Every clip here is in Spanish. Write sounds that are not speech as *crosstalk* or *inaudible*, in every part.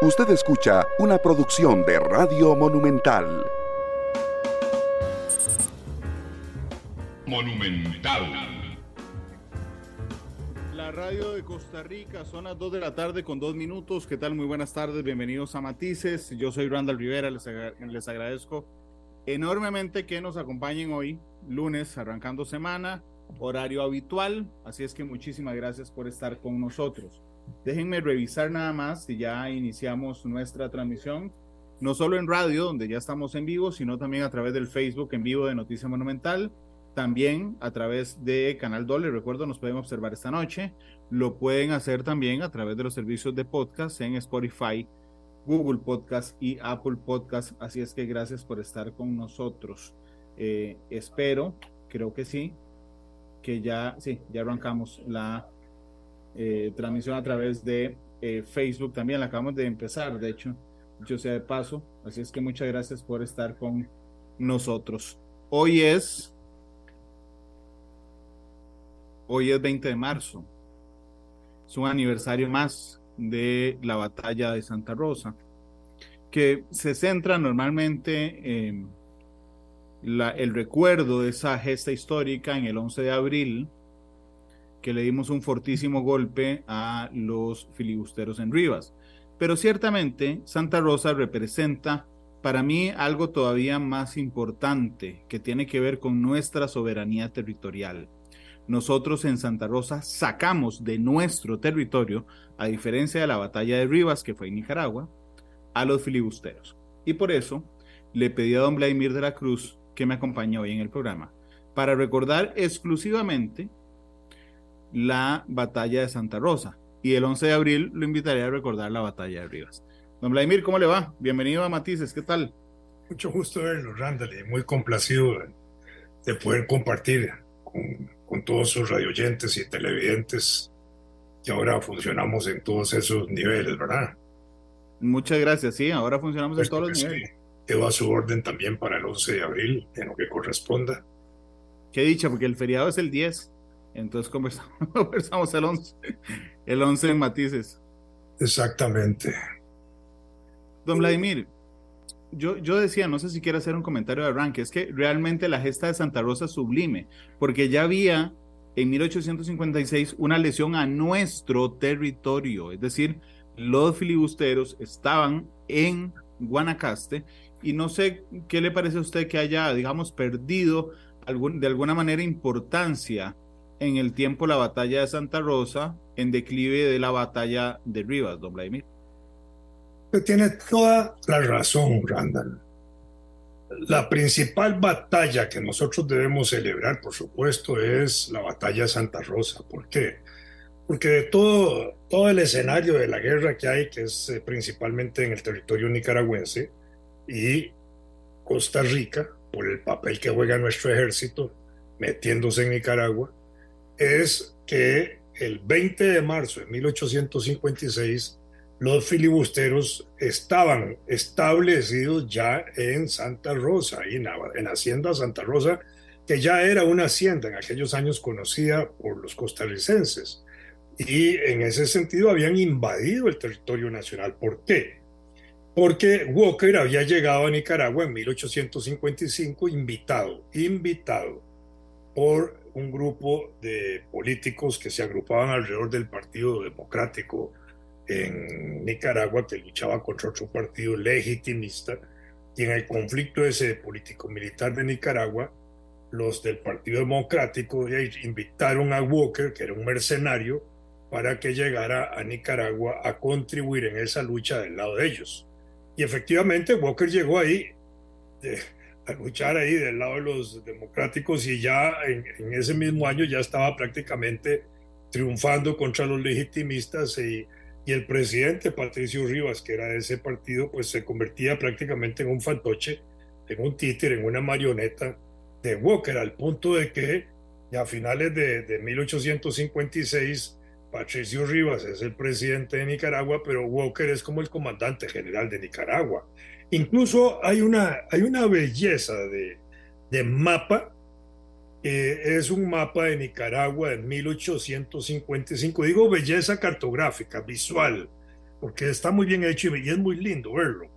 Usted escucha una producción de Radio Monumental. Monumental. La radio de Costa Rica, son las 2 de la tarde con dos minutos. ¿Qué tal? Muy buenas tardes, bienvenidos a Matices. Yo soy Randall Rivera, les, les agradezco enormemente que nos acompañen hoy, lunes, arrancando semana, horario habitual. Así es que muchísimas gracias por estar con nosotros. Déjenme revisar nada más si ya iniciamos nuestra transmisión, no solo en radio, donde ya estamos en vivo, sino también a través del Facebook en vivo de Noticia Monumental, también a través de Canal Doble, recuerdo, nos pueden observar esta noche, lo pueden hacer también a través de los servicios de podcast en Spotify, Google Podcast y Apple Podcast, así es que gracias por estar con nosotros. Eh, espero, creo que sí, que ya, sí, ya arrancamos la eh, transmisión a través de eh, Facebook también, la acabamos de empezar, de hecho, yo sea de paso, así es que muchas gracias por estar con nosotros. Hoy es, hoy es 20 de marzo, es un aniversario más de la batalla de Santa Rosa, que se centra normalmente en la, el recuerdo de esa gesta histórica en el 11 de abril que le dimos un fortísimo golpe a los filibusteros en Rivas. Pero ciertamente Santa Rosa representa para mí algo todavía más importante que tiene que ver con nuestra soberanía territorial. Nosotros en Santa Rosa sacamos de nuestro territorio, a diferencia de la batalla de Rivas que fue en Nicaragua, a los filibusteros. Y por eso le pedí a don Vladimir de la Cruz que me acompañe hoy en el programa, para recordar exclusivamente la batalla de Santa Rosa. Y el 11 de abril lo invitaré a recordar la batalla de Rivas. Don Vladimir, ¿cómo le va? Bienvenido a Matices, ¿qué tal? Mucho gusto verlo, Randall, y muy complacido de poder compartir con, con todos sus radioyentes y televidentes que ahora funcionamos en todos esos niveles, ¿verdad? Muchas gracias, sí, ahora funcionamos en todos los niveles. Quedo a su orden también para el 11 de abril, en lo que corresponda. Qué dicha, porque el feriado es el 10. Entonces conversamos, *laughs* conversamos el 11, el 11 en matices. Exactamente. Don Vladimir, yo, yo decía, no sé si quiere hacer un comentario de arranque, es que realmente la gesta de Santa Rosa es sublime, porque ya había en 1856 una lesión a nuestro territorio, es decir, los filibusteros estaban en Guanacaste y no sé qué le parece a usted que haya, digamos, perdido algún, de alguna manera importancia en el tiempo la batalla de Santa Rosa en declive de la batalla de Rivas, don Vladimir. Tiene toda la razón, Randall. La principal batalla que nosotros debemos celebrar, por supuesto, es la batalla de Santa Rosa. ¿Por qué? Porque de todo, todo el escenario de la guerra que hay, que es eh, principalmente en el territorio nicaragüense y Costa Rica, por el papel que juega nuestro ejército metiéndose en Nicaragua, es que el 20 de marzo de 1856 los filibusteros estaban establecidos ya en Santa Rosa, en, en Hacienda Santa Rosa, que ya era una hacienda en aquellos años conocida por los costarricenses. Y en ese sentido habían invadido el territorio nacional. ¿Por qué? Porque Walker había llegado a Nicaragua en 1855 invitado, invitado por un grupo de políticos que se agrupaban alrededor del Partido Democrático en Nicaragua, que luchaba contra otro partido legitimista, y en el conflicto ese político-militar de Nicaragua, los del Partido Democrático invitaron a Walker, que era un mercenario, para que llegara a Nicaragua a contribuir en esa lucha del lado de ellos. Y efectivamente Walker llegó ahí. Eh, a luchar ahí del lado de los democráticos y ya en, ese mismo año ya estaba prácticamente triunfando contra los legitimistas y, y, el presidente Patricio Rivas, que era de ese partido, pues se convertía prácticamente en un fantoche, en un títere, en una marioneta de Walker, al punto de que a finales de, de 1856 Patricio Rivas es el presidente de Nicaragua, pero Walker es como el comandante general de Nicaragua. Incluso hay una, hay una belleza de, de mapa. es un mapa de Nicaragua de 1855. Digo belleza cartográfica, visual, porque está muy bien hecho y es muy lindo verlo.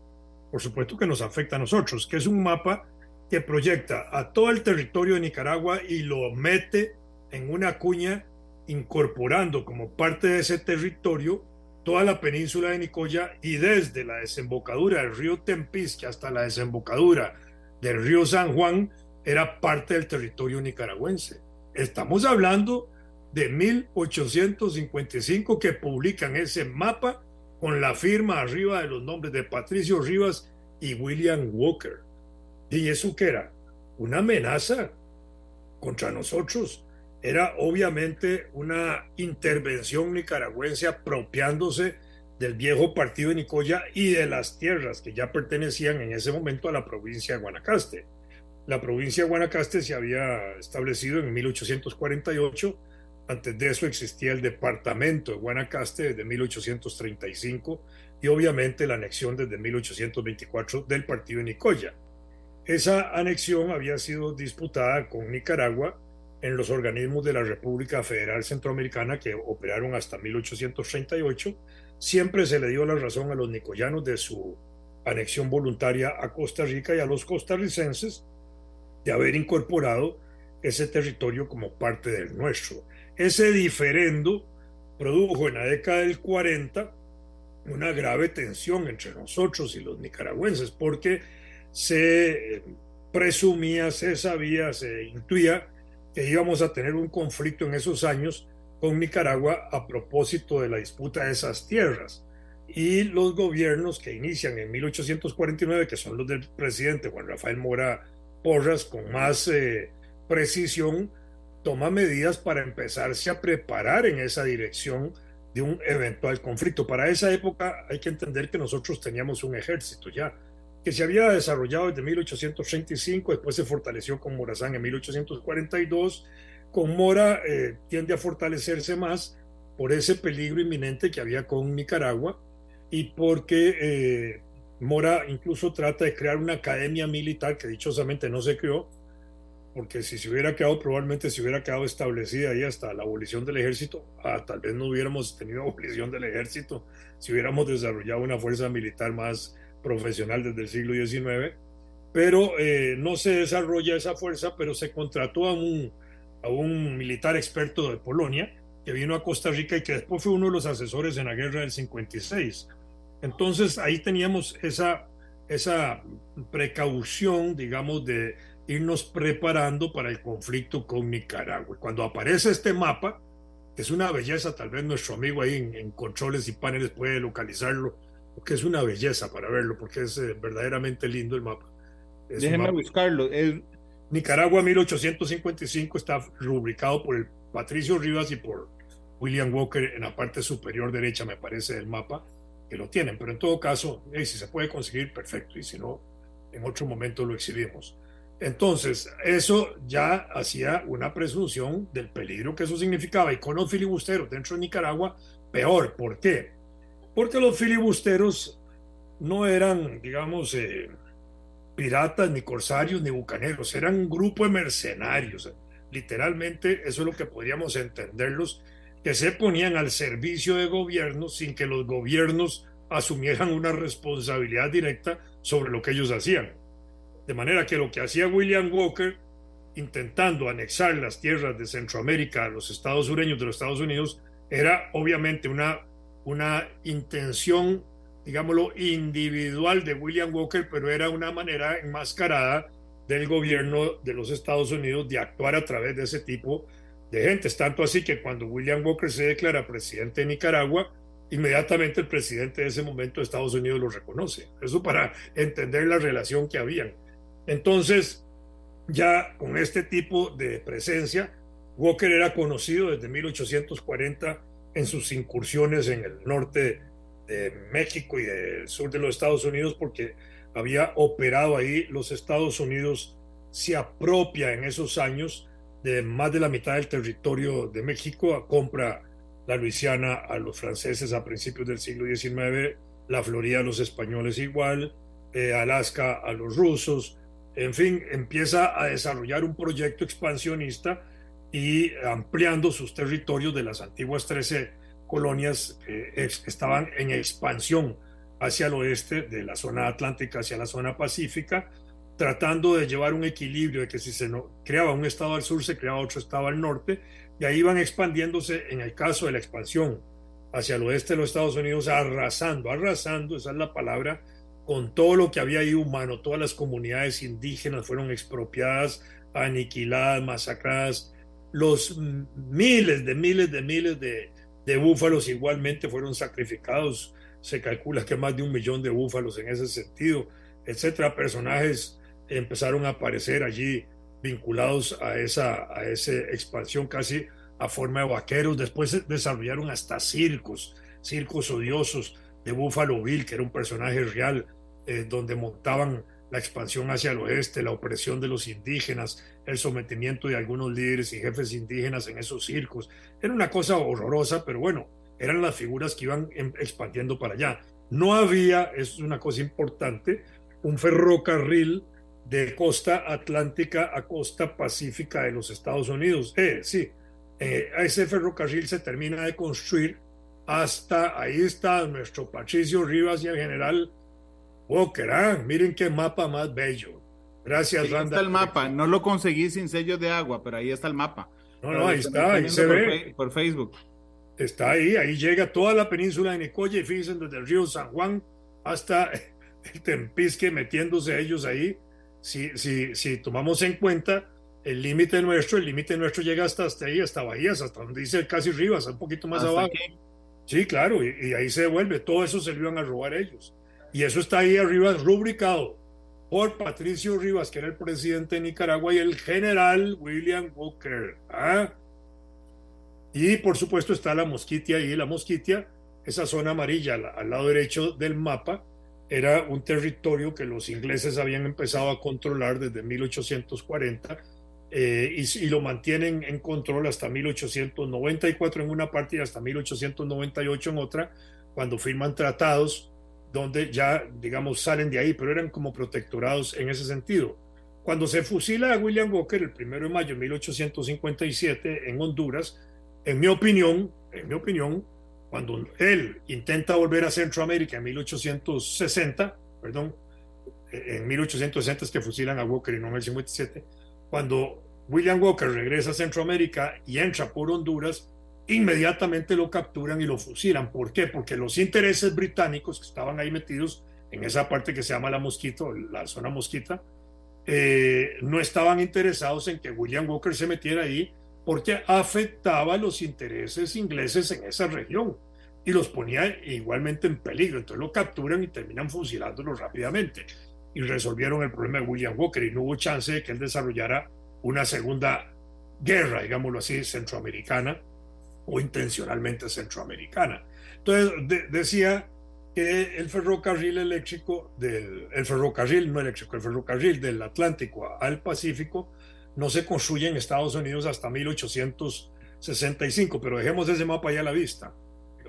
Por supuesto que nos afecta a nosotros, que es un mapa que proyecta a todo el territorio de Nicaragua y lo mete en una cuña incorporando como parte de ese territorio toda la península de Nicoya y desde la desembocadura del río Tempisque hasta la desembocadura del río San Juan era parte del territorio nicaragüense. Estamos hablando de 1855 que publican ese mapa con la firma arriba de los nombres de Patricio Rivas y William Walker. ¿Y eso era? Una amenaza contra nosotros. Era obviamente una intervención nicaragüense apropiándose del viejo partido de Nicoya y de las tierras que ya pertenecían en ese momento a la provincia de Guanacaste. La provincia de Guanacaste se había establecido en 1848 antes de eso existía el departamento de Guanacaste desde 1835 y obviamente la anexión desde 1824 del partido de Nicoya. Esa anexión había sido disputada con Nicaragua en los organismos de la República Federal Centroamericana que operaron hasta 1838. Siempre se le dio la razón a los nicoyanos de su anexión voluntaria a Costa Rica y a los costarricenses de haber incorporado ese territorio como parte del nuestro. Ese diferendo produjo en la década del 40 una grave tensión entre nosotros y los nicaragüenses, porque se presumía, se sabía, se intuía que íbamos a tener un conflicto en esos años con Nicaragua a propósito de la disputa de esas tierras. Y los gobiernos que inician en 1849, que son los del presidente Juan Rafael Mora Porras, con más eh, precisión, toma medidas para empezarse a preparar en esa dirección de un eventual conflicto. Para esa época hay que entender que nosotros teníamos un ejército ya, que se había desarrollado desde 1835, después se fortaleció con Morazán en 1842. Con Mora eh, tiende a fortalecerse más por ese peligro inminente que había con Nicaragua y porque eh, Mora incluso trata de crear una academia militar que dichosamente no se creó, porque si se hubiera quedado, probablemente se hubiera quedado establecida ahí hasta la abolición del ejército, ah, tal vez no hubiéramos tenido *laughs* abolición del ejército si hubiéramos desarrollado una fuerza militar más profesional desde el siglo XIX, pero eh, no se desarrolla esa fuerza, pero se contrató a un, a un militar experto de Polonia que vino a Costa Rica y que después fue uno de los asesores en la guerra del 56. Entonces ahí teníamos esa, esa precaución, digamos, de irnos preparando para el conflicto con Nicaragua. Cuando aparece este mapa, que es una belleza, tal vez nuestro amigo ahí en, controles y paneles puede localizarlo, porque es una belleza para verlo, porque es eh, verdaderamente lindo el mapa. Déjenme buscarlo. Nicaragua 1855 está rubricado por el Patricio Rivas y por William Walker en la parte superior derecha, me parece, del mapa, que lo tienen. Pero en todo caso, si se puede conseguir, perfecto. Y si no, en otro momento lo exhibimos. Entonces, eso ya hacía una presunción del peligro que eso significaba. Y con los filibusteros dentro de Nicaragua, peor. ¿Por qué? Porque los filibusteros no eran, digamos, eh, piratas, ni corsarios, ni bucaneros. Eran un grupo de mercenarios. Literalmente, eso es lo que podríamos entenderlos, que se ponían al servicio de gobiernos sin que los gobiernos asumieran una responsabilidad directa sobre lo que ellos hacían. De manera que lo que hacía William Walker, intentando anexar las tierras de Centroamérica a los estados sureños de los Estados Unidos, era obviamente una, una intención, digámoslo, individual de William Walker, pero era una manera enmascarada del gobierno de los Estados Unidos de actuar a través de ese tipo de gentes. Tanto así que cuando William Walker se declara presidente de Nicaragua, inmediatamente el presidente de ese momento de Estados Unidos lo reconoce. Eso para entender la relación que habían. Entonces, ya con este tipo de presencia, Walker era conocido desde 1840 en sus incursiones en el norte de México y del sur de los Estados Unidos porque había operado ahí. Los Estados Unidos se apropia en esos años de más de la mitad del territorio de México, compra la Luisiana a los franceses a principios del siglo XIX, la Florida a los españoles igual, eh, Alaska a los rusos, en fin, empieza a desarrollar un proyecto expansionista y ampliando sus territorios de las antiguas 13 colonias eh, estaban en expansión hacia el oeste, de la zona atlántica hacia la zona pacífica, tratando de llevar un equilibrio de que si se creaba un estado al sur, se creaba otro estado al norte, y ahí iban expandiéndose, en el caso de la expansión hacia el oeste de los Estados Unidos, arrasando, arrasando, esa es la palabra, con todo lo que había ahí humano, todas las comunidades indígenas fueron expropiadas, aniquiladas, masacradas, los miles de miles de miles de, de búfalos igualmente fueron sacrificados, se calcula que más de un millón de búfalos en ese sentido, etcétera, personajes empezaron a aparecer allí vinculados a esa, a esa expansión casi a forma de vaqueros. Después desarrollaron hasta circos, circos odiosos de Buffalo Bill, que era un personaje real, eh, donde montaban la expansión hacia el oeste, la opresión de los indígenas, el sometimiento de algunos líderes y jefes indígenas en esos circos. Era una cosa horrorosa, pero bueno, eran las figuras que iban em, expandiendo para allá. No había, es una cosa importante, un ferrocarril de costa atlántica a costa pacífica de los Estados Unidos. Eh, sí, eh, ese ferrocarril se termina de construir hasta ahí está nuestro Patricio Rivas y el general Walker. Miren qué mapa más bello. Gracias, ahí está el mapa. No lo conseguí sin sellos de agua, pero ahí está el mapa. No, no, ahí está, ahí se ve. Por Facebook. Está ahí, ahí llega toda la península de Nicoya y fíjense desde el río San Juan hasta *laughs* el Tempisque metiéndose ellos ahí. Si, si, si tomamos en cuenta el límite nuestro, el límite nuestro llega hasta, hasta ahí, hasta Bahías, hasta donde dice casi Rivas, un poquito más abajo. Sí, claro, y, ahí se devuelve. Todo eso se lo iban a robar ellos. Y eso está ahí arriba rubricado por Patricio Rivas, que era el presidente de Nicaragua, y el general William Walker. ¿ah? Y por supuesto está la Mosquitia ahí, la Mosquitia, esa zona amarilla al lado derecho del mapa, era un territorio que los ingleses habían empezado a controlar desde 1840 eh, y, lo mantienen en control hasta 1894 en una parte y hasta 1898 en otra, cuando firman tratados donde ya, digamos, salen de ahí, pero eran como protectorados en ese sentido. Cuando se fusila a William Walker el primero de mayo de 1857 en Honduras, en mi opinión, en mi opinión, cuando él intenta volver a Centroamérica en 1860, perdón, en 1860 es que fusilan a Walker y no en el 57, cuando William Walker regresa a Centroamérica y entra por Honduras, inmediatamente lo capturan y lo fusilan. ¿Por qué? Porque los intereses británicos que estaban ahí metidos en esa parte que se llama la Mosquito, la zona Mosquita, eh, no estaban interesados en que William Walker se metiera ahí porque afectaba los intereses ingleses en esa región y los ponía igualmente en peligro. Entonces lo capturan y terminan fusilándolo rápidamente y resolvieron el problema de William Walker y no hubo chance de que él desarrollara una segunda guerra, digámoslo así, centroamericana o intencionalmente centroamericana. Entonces decía que el ferrocarril eléctrico, del, el ferrocarril no eléctrico, el ferrocarril del Atlántico al Pacífico no se construye en Estados Unidos hasta 1865, pero dejemos ese mapa ya a la vista.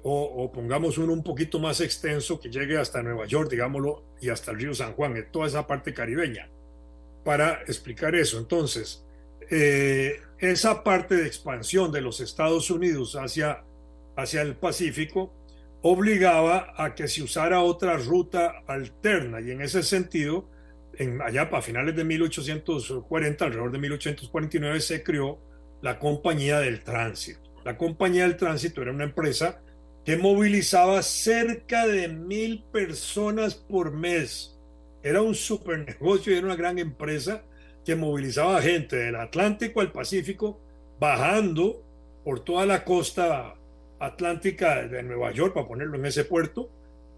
O, o, pongamos uno un poquito más extenso que llegue hasta Nueva York, digámoslo, y hasta el río San Juan, en toda esa parte caribeña para explicar eso. Entonces, eh, esa parte de expansión de los Estados Unidos hacia, hacia el Pacífico obligaba a que se usara otra ruta alterna y en ese sentido, en, allá para finales de 1840, alrededor de 1849, se creó la Compañía del Tránsito. La Compañía del Tránsito era una empresa que movilizaba cerca de mil personas por mes era un super negocio y era una gran empresa que movilizaba gente del Atlántico al Pacífico, bajando por toda la costa atlántica de Nueva York, para ponerlo en ese puerto,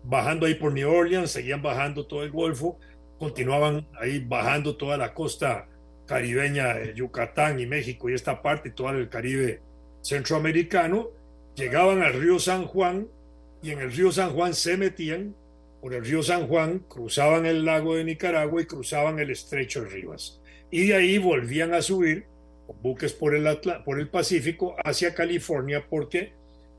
bajando ahí por New Orleans, seguían bajando todo el Golfo, continuaban ahí bajando toda la costa caribeña de Yucatán y México y esta parte, todo el Caribe centroamericano, llegaban al río San Juan y en el río San Juan se metían por el río San Juan, cruzaban el lago de Nicaragua y cruzaban el estrecho de Rivas. Y de ahí volvían a subir buques por el, Pacífico hacia California porque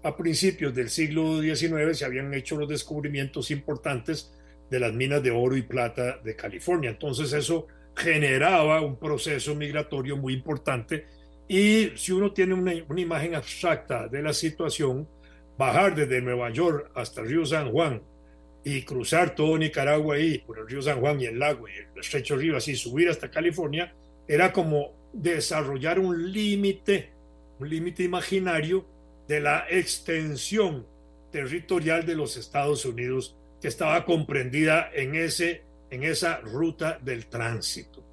a principios del siglo XIX se habían hecho los descubrimientos importantes de las minas de oro y plata de California. Entonces eso generaba un proceso migratorio muy importante y si uno tiene una, una imagen abstracta de la situación, bajar desde Nueva York hasta río San Juan y cruzar todo Nicaragua ahí por el río San Juan y el lago y el estrecho Rivas y subir hasta California, era como desarrollar un límite, un límite imaginario de la extensión territorial de los Estados Unidos que estaba comprendida en, ese, en esa ruta del tránsito.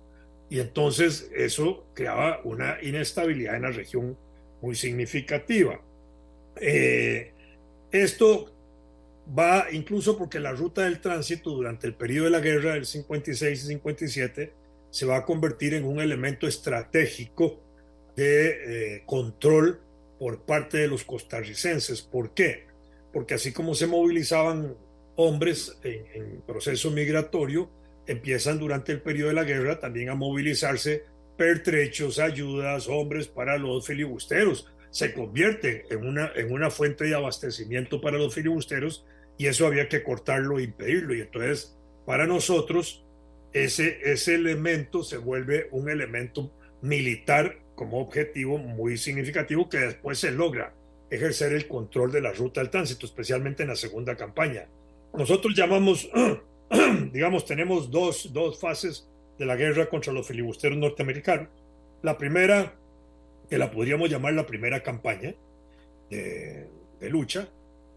Y entonces eso creaba una inestabilidad en la región muy significativa. Eh, esto va incluso porque la ruta del tránsito durante el periodo de la guerra del 56 y 57 se va a convertir en un elemento estratégico de eh, control por parte de los costarricenses. ¿Por qué? Porque así como se movilizaban hombres en, proceso migratorio, empiezan durante el periodo de la guerra también a movilizarse pertrechos, ayudas, hombres para los filibusteros se convierte en una, en una fuente de abastecimiento para los filibusteros y eso había que cortarlo e impedirlo. Y entonces, para nosotros, ese, ese elemento se vuelve un elemento militar como objetivo muy significativo que después se logra ejercer el control de la ruta del tránsito, especialmente en la segunda campaña. Nosotros llamamos, *clears throat* digamos, tenemos dos, dos fases de la guerra contra los filibusteros norteamericanos. La primera que la podríamos llamar la primera campaña de, lucha,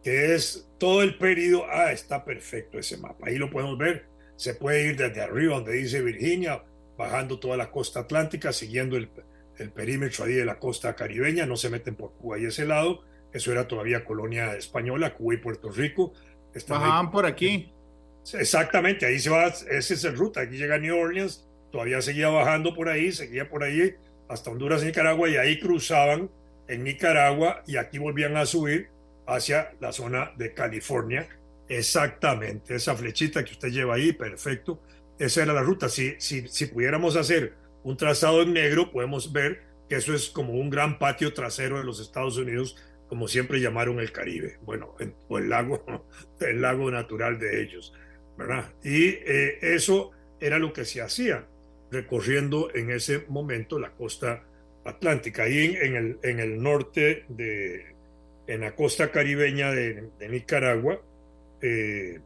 que es todo el periodo, ah, está perfecto ese mapa, ahí lo podemos ver, se puede ir desde arriba donde dice Virginia, bajando toda la costa atlántica, siguiendo el, el perímetro ahí de la costa caribeña, no se meten por Cuba y ese lado, eso era todavía colonia española, Cuba y Puerto Rico. Bajaban por aquí. Exactamente, ahí se va, esa es el ruta, aquí llega New Orleans, todavía seguía bajando por ahí, seguía por ahí hasta Honduras y Nicaragua y ahí cruzaban en Nicaragua y aquí volvían a subir hacia la zona de California. Exactamente, esa flechita que usted lleva ahí, perfecto. Esa era la ruta. Si, si, si pudiéramos hacer un trazado en negro, podemos ver que eso es como un gran patio trasero de los Estados Unidos, como siempre llamaron el Caribe, bueno, o el lago, *laughs* el lago natural de ellos, ¿verdad? Y eh, eso era lo que se hacía recorriendo en ese momento la costa atlántica. Ahí en, el, en el norte, de, en la costa caribeña de, Nicaragua, eh,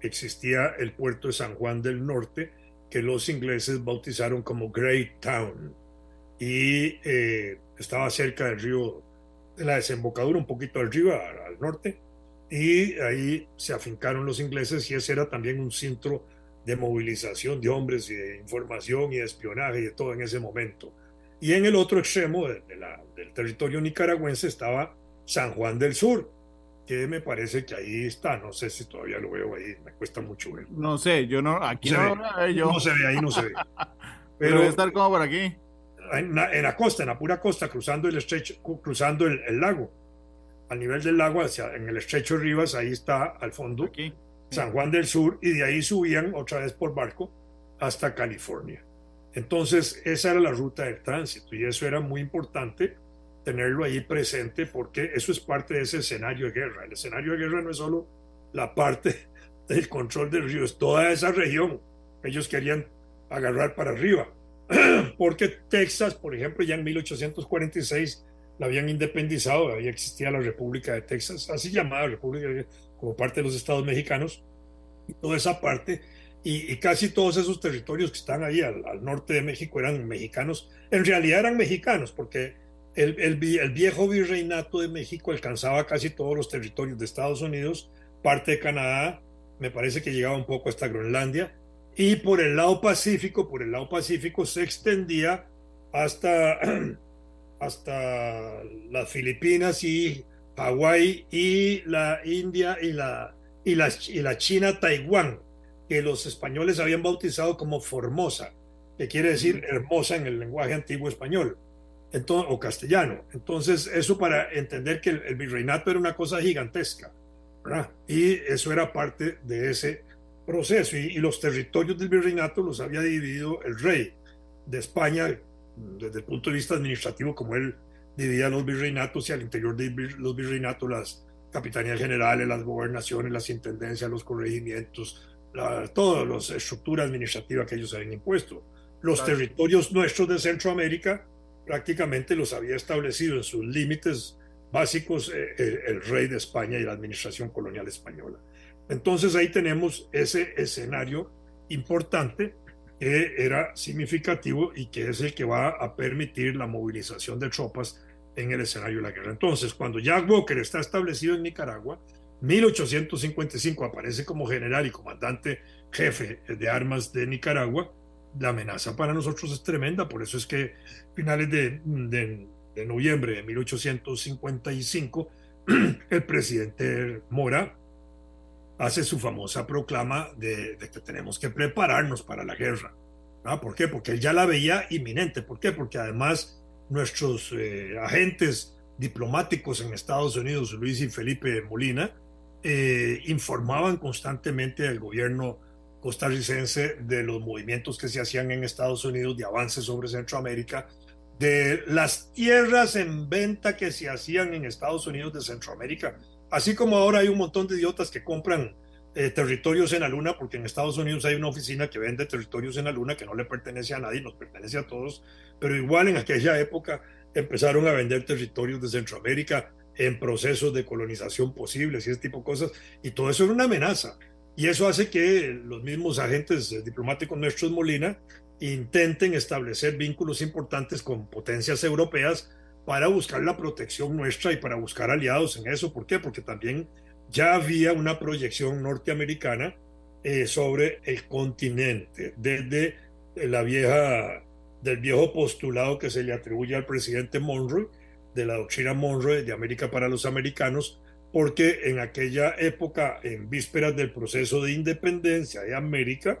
existía el puerto de San Juan del Norte, que los ingleses bautizaron como Great Town. Y eh, estaba cerca del río, de la desembocadura, un poquito arriba, al norte. Y ahí se afincaron los ingleses y ese era también un centro de movilización de hombres y de información y de espionaje y de todo en ese momento. Y en el otro extremo del territorio nicaragüense estaba San Juan del Sur, que me parece que ahí está, no sé si todavía lo veo ahí, me cuesta mucho ver. No sé, yo no, aquí no, ve, yo. no se ve, ahí no se ve. *laughs* Pero, debe estar como por aquí. En la, costa, en la pura costa, cruzando el estrecho, cruzando el, lago. Al nivel del lago, hacia, en el estrecho Rivas, ahí está al fondo. Aquí. San Juan del Sur y de ahí subían otra vez por barco hasta California. Entonces, esa era la ruta del tránsito y eso era muy importante tenerlo ahí presente porque eso es parte de ese escenario de guerra. El escenario de guerra no es solo la parte *laughs* del control del río, es toda esa región ellos querían agarrar para arriba. *clears throat* Porque Texas, por ejemplo, ya en 1846 la habían independizado, ahí existía la República de Texas, así llamada República como parte de los estados mexicanos, y toda esa parte, y, casi todos esos territorios que están ahí al, norte de México eran mexicanos, en realidad eran mexicanos, porque el, el, viejo virreinato de México alcanzaba casi todos los territorios de Estados Unidos, parte de Canadá, me parece que llegaba un poco hasta Groenlandia, y por el lado Pacífico, por el lado Pacífico se extendía hasta, *clears throat* hasta las Filipinas y Hawái y la India y la, y la, y la China Taiwán, que los españoles habían bautizado como Formosa, que quiere decir hermosa en el lenguaje antiguo español entonces, o castellano. Entonces, eso para entender que el, virreinato era una cosa gigantesca, Y eso era parte de ese proceso. Y, y, los territorios del virreinato los había dividido el rey de España desde el punto de vista administrativo, como él dividía los virreinatos y al interior de los virreinatos las capitanías generales, las gobernaciones, las intendencias, los corregimientos, todas las estructuras administrativas que ellos habían impuesto. Los territorios nuestros de Centroamérica prácticamente los había establecido en sus límites básicos el rey de España y la administración colonial española. Entonces ahí tenemos ese escenario importante que era significativo y que es el que va a permitir la movilización de tropas en el escenario de la guerra. Entonces, cuando Jack Walker está establecido en Nicaragua, 1855 aparece como general y comandante jefe de armas de Nicaragua, la amenaza para nosotros es tremenda, por eso es que finales de, de noviembre de 1855, *clears throat* el presidente Mora hace su famosa proclama de, que tenemos que prepararnos para la guerra. ¿Por qué? Porque él ya la veía inminente. ¿Por qué? Porque además nuestros eh, agentes diplomáticos en Estados Unidos, Luis y Felipe Molina, eh, informaban constantemente al gobierno costarricense de los movimientos que se hacían en Estados Unidos, de avances sobre Centroamérica, de las tierras en venta que se hacían en Estados Unidos de Centroamérica Así como ahora hay un montón de idiotas que compran eh, territorios en la Luna, porque en Estados Unidos hay una oficina que vende territorios en la Luna que no le pertenece a nadie, nos pertenece a todos, pero igual en aquella época empezaron a vender territorios de Centroamérica en procesos de colonización posibles y ese tipo de cosas, y todo eso era una amenaza. Y eso hace que los mismos agentes diplomáticos nuestros, Molina, intenten establecer vínculos importantes con potencias europeas para buscar la protección nuestra y para buscar aliados en eso. ¿Por qué? Porque también ya había una proyección norteamericana eh, sobre el continente, desde la vieja, del viejo postulado que se le atribuye al presidente Monroe, de la doctrina Monroe de América para los americanos, porque en aquella época, en vísperas del proceso de independencia de América,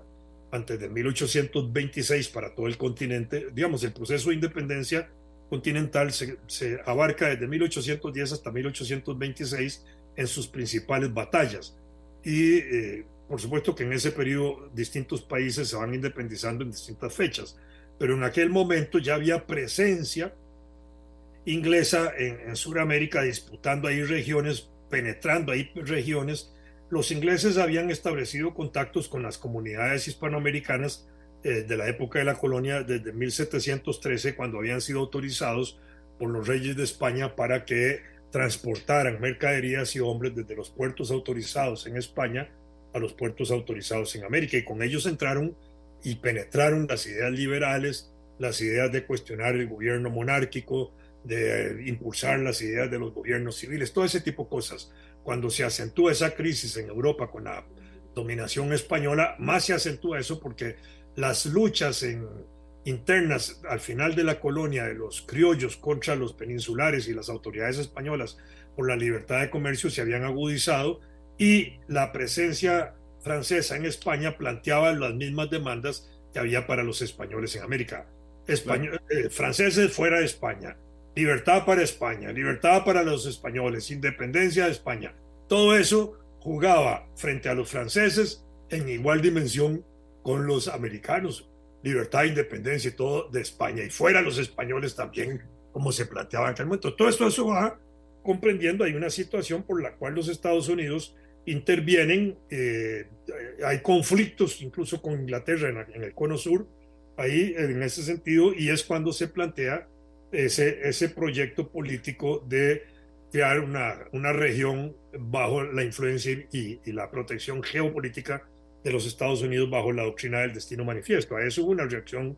antes de 1826 para todo el continente, digamos, el proceso de independencia continental se, abarca desde 1810 hasta 1826 en sus principales batallas. Y eh, por supuesto que en ese periodo distintos países se van independizando en distintas fechas, pero en aquel momento ya había presencia inglesa en, en Sudamérica disputando ahí regiones, penetrando ahí regiones. Los ingleses habían establecido contactos con las comunidades hispanoamericanas eh, de la época de la colonia desde 1713, cuando habían sido autorizados por los reyes de España para que transportaran mercaderías y hombres desde los puertos autorizados en España a los puertos autorizados en América. Y con ellos entraron y penetraron las ideas liberales, las ideas de cuestionar el gobierno monárquico, de impulsar las ideas de los gobiernos civiles, todo ese tipo de cosas. Cuando se acentúa esa crisis en Europa con la dominación española, más se acentúa eso porque las luchas internas al final de la colonia de los criollos contra los peninsulares y las autoridades españolas por la libertad de comercio se habían agudizado y la presencia francesa en España planteaba las mismas demandas que había para los españoles en América. Eh, franceses fuera de España, libertad para España, libertad para los españoles, independencia de España. Todo eso jugaba frente a los franceses en igual dimensión con los americanos, libertad, independencia y todo de España, y fuera los españoles también, como se planteaba en aquel momento. Todo esto eso va comprendiendo, hay una situación por la cual los Estados Unidos intervienen, eh, hay conflictos incluso con Inglaterra en, el cono sur, ahí en ese sentido, y es cuando se plantea ese, ese proyecto político de crear una, una región bajo la influencia y, y la protección geopolítica de los Estados Unidos bajo la doctrina del destino manifiesto. A eso hubo una reacción